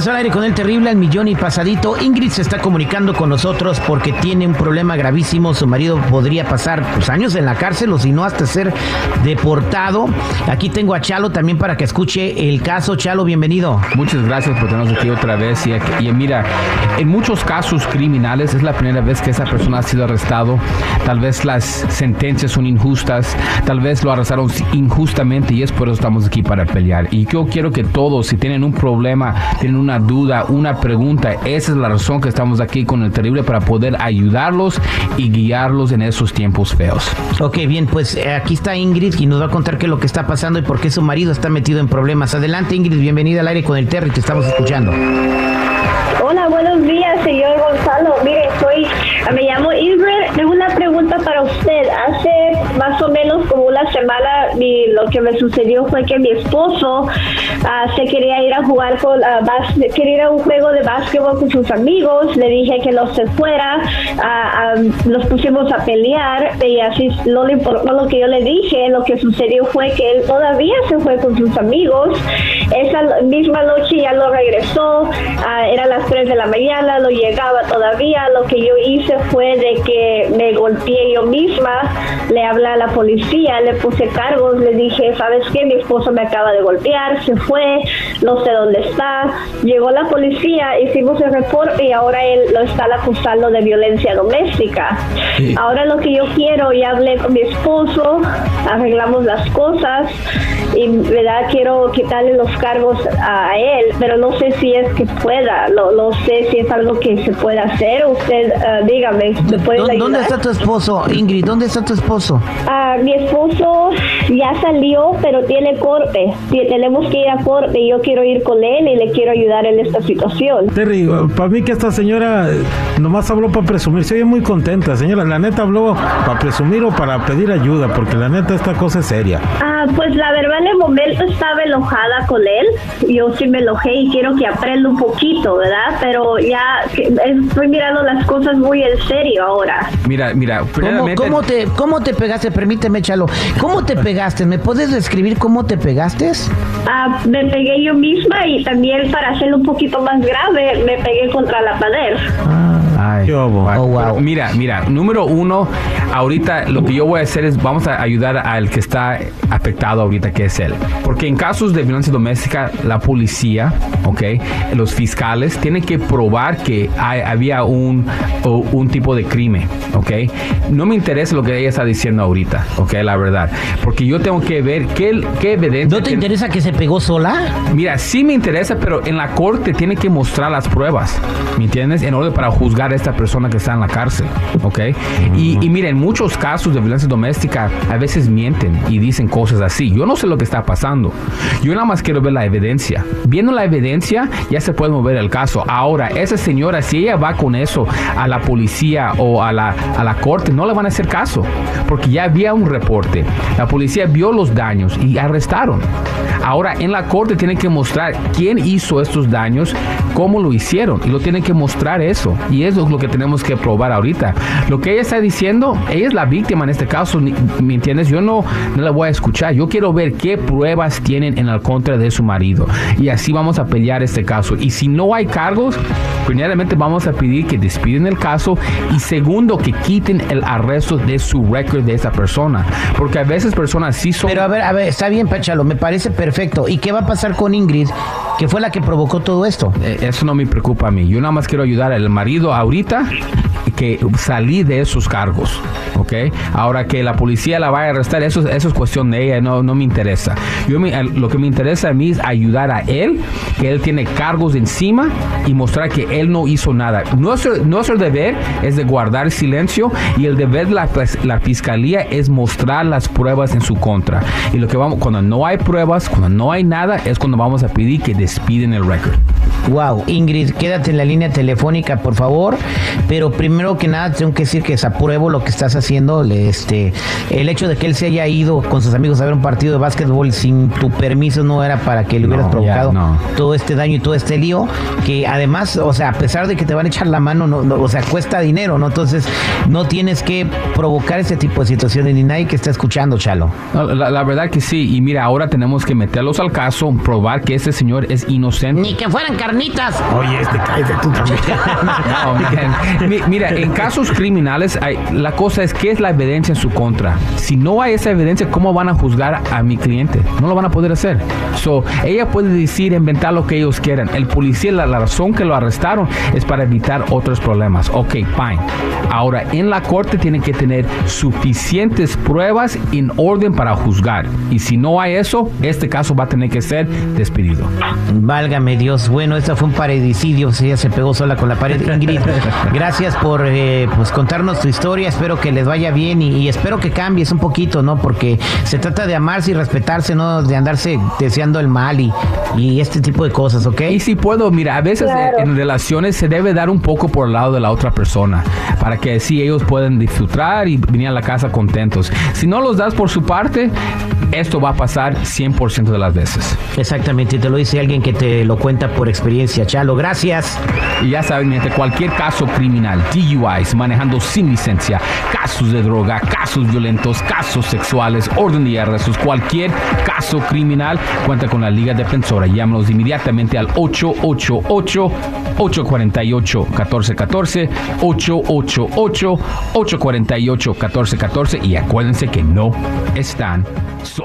Regreso al aire con el terrible al millón y pasadito. Ingrid se está comunicando con nosotros porque tiene un problema gravísimo. Su marido podría pasar pues, años en la cárcel o si no hasta ser deportado. Aquí tengo a Chalo también para que escuche el caso. Chalo, bienvenido. Muchas gracias por tenernos aquí otra vez. Y, y mira, en muchos casos criminales es la primera vez que esa persona ha sido arrestado. Tal vez las sentencias son injustas, tal vez lo arrestaron injustamente y es por eso estamos aquí para pelear. Y yo quiero que todos, si tienen un problema, tienen una duda, una pregunta, esa es la razón que estamos aquí con el terrible para poder ayudarlos y guiarlos en esos tiempos feos. Ok, bien, pues eh, aquí está Ingrid y nos va a contar qué es lo que está pasando y por qué su marido está metido en problemas. Adelante Ingrid, bienvenida al aire con el Terry, te estamos escuchando. Hola, buenos días, señor Gonzalo. Mire, soy, me llamo Ingrid. Más o menos como una semana, lo que me sucedió fue que mi esposo ah, se quería ir a jugar con, uh, quería ir a un juego de básquetbol con sus amigos. Le dije que no se fuera. Ah, nos pusimos a pelear y así no le importó lo que yo le dije. Lo que sucedió fue que él todavía se fue con sus amigos. Esa misma noche ya lo regresó. era las 3 de la mañana, no llegaba todavía. Lo que yo hice fue de que me golpeé yo misma, le hablé a la policía, le puse cargos, le dije, ¿sabes qué? Mi esposo me acaba de golpear, se fue, no sé dónde está. Llegó la policía, hicimos el reporte y ahora él lo está acusando de violencia doméstica. Ahora lo que yo quiero, ya hablé con mi esposo, arreglamos las cosas y verdad quiero quitarle los cargos a, él, pero no sé si es que pueda, no, no sé si es algo que se pueda hacer. Usted, uh, dígame, ¿me puede ayudar? ¿Dónde está tu esposo, Ingrid? ¿Dónde está tu esposo? Uh, mi esposo ya salió, pero tiene corte. Tenemos que ir a corte y yo quiero ir con él y le quiero ayudar en esta situación. Terry, para mí que esta señora nomás habló para presumir, se oye muy contenta, señora. La neta habló para presumir o para pedir ayuda, porque la neta esta cosa es seria. Ah, pues la verdad en el momento estaba enojada con él. Yo sí me enojé y quiero que aprenda un poquito, ¿verdad? Pero ya estoy mirando las cosas muy en serio ahora. Mira, mira, ¿Cómo, ¿Cómo, te, ¿Cómo te pegaste? Permíteme, Chalo. ¿Cómo te pegaste? ¿Me puedes describir cómo te pegaste? Ah, me pegué yo misma y también para hacerlo un poquito más grave, me pegué contra la pared. Ah. Oh, mira, mira, número uno, ahorita lo que yo voy a hacer es vamos a ayudar al que está afectado ahorita, que es él. Porque en casos de violencia doméstica, la policía, ok, los fiscales tienen que probar que había un, un tipo de crimen, ok. No me interesa lo que ella está diciendo ahorita, ok, la verdad. Porque yo tengo que ver qué, qué evidencia. ¿No te interesa que se pegó sola? Mira, sí me interesa, pero en la corte tiene que mostrar las pruebas, ¿me entiendes? En orden para juzgar esta persona que está en la cárcel, ¿ok? Y, y miren, muchos casos de violencia doméstica a veces mienten y dicen cosas así. Yo no sé lo que está pasando. Yo nada más quiero ver la evidencia. Viendo la evidencia, ya se puede mover el caso. Ahora, esa señora, si ella va con eso a la policía o a la, a la corte, no le van a hacer caso, porque ya había un reporte. La policía vio los daños y arrestaron. Ahora, en la corte tienen que mostrar quién hizo estos daños, cómo lo hicieron, y lo tienen que mostrar eso. Y eso es lo que tenemos que probar ahorita. Lo que ella está diciendo, ella es la víctima en este caso, ¿me entiendes? Yo no, no la voy a escuchar. Yo quiero ver qué pruebas tienen en el contra de su marido. Y así vamos a pelear este caso. Y si no hay cargos, primeramente vamos a pedir que despiden el caso y segundo que quiten el arresto de su récord de esa persona. Porque a veces personas sí son... Pero a ver, a ver, está bien, Pachalo, me parece perfecto. ¿Y qué va a pasar con Ingrid, que fue la que provocó todo esto? Eh, eso no me preocupa a mí. Yo nada más quiero ayudar al marido ahorita que salí de esos cargos, ¿ok? Ahora que la policía la vaya a arrestar, eso, eso es cuestión de ella, no, no me interesa. Yo lo que me interesa a mí es ayudar a él, que él tiene cargos encima y mostrar que él no hizo nada. Nuestro, nuestro deber es de guardar silencio y el deber de la, la fiscalía es mostrar las pruebas en su contra. Y lo que vamos, cuando no hay pruebas, cuando no hay nada, es cuando vamos a pedir que despiden el récord. Wow, Ingrid, quédate en la línea telefónica, por favor. Pero primero que nada tengo que decir que desapruebo lo que estás haciendo. Este, el hecho de que él se haya ido con sus amigos a ver un partido de básquetbol sin tu permiso no era para que le hubieras No, provocado no. todo este daño y todo este lío. Que además, o sea, a pesar de que te van a echar la mano, no, no, o sea, cuesta dinero, ¿no? Entonces, no tienes que provocar ese tipo de situaciones ni nadie que está escuchando, Chalo. La, la verdad que sí. Y mira, ahora tenemos que meterlos al caso, probar que ese señor es inocente. Ni que fueran carnitas. Oye, este cállate tú también. No, mira, en casos criminales, hay- la cosa es qué es la evidencia en su contra. Si no hay esa evidencia, ¿cómo van a juzgar a mi cliente? No lo van a poder hacer. So, ella puede decir, inventar lo que ellos quieran. El policía, la, la razón que lo arrestaron es para evitar otros problemas. Ok, fine. Ahora, en la corte tienen que tener suficientes pruebas en orden para juzgar. Y si no hay eso, este caso va a tener que ser despedido. Válgame Dios. Bueno, esta fue un paredicidio. Ella se pegó sola con la pared. Ingrid, gracias por eh, pues contarnos tu historia. Espero que les vaya bien y, y espero que cambies un poquito, ¿no? Porque se trata de amarse y respetarse, no de andarse deseando el mal y, y este tipo de cosas, ¿ok? Y si puedo, mira, a veces Claro. en, en relaciones se debe dar un poco por el lado de la otra persona, para que así ellos puedan disfrutar y venir a la casa contentos. Si no los das por su parte, esto va a pasar 100% de las veces. Exactamente, te lo dice alguien que te lo cuenta por experiencia. Chalo, gracias. Y ya saben, gente, cualquier caso criminal, DUIs, manejando sin licencia, casos de droga, casos violentos, casos sexuales, orden de arrestos, cualquier caso criminal, cuenta con la Liga Defensora. Llámanos inmediatamente al 888-848-1414, 888-848-1414 y acuérdense que no están solos.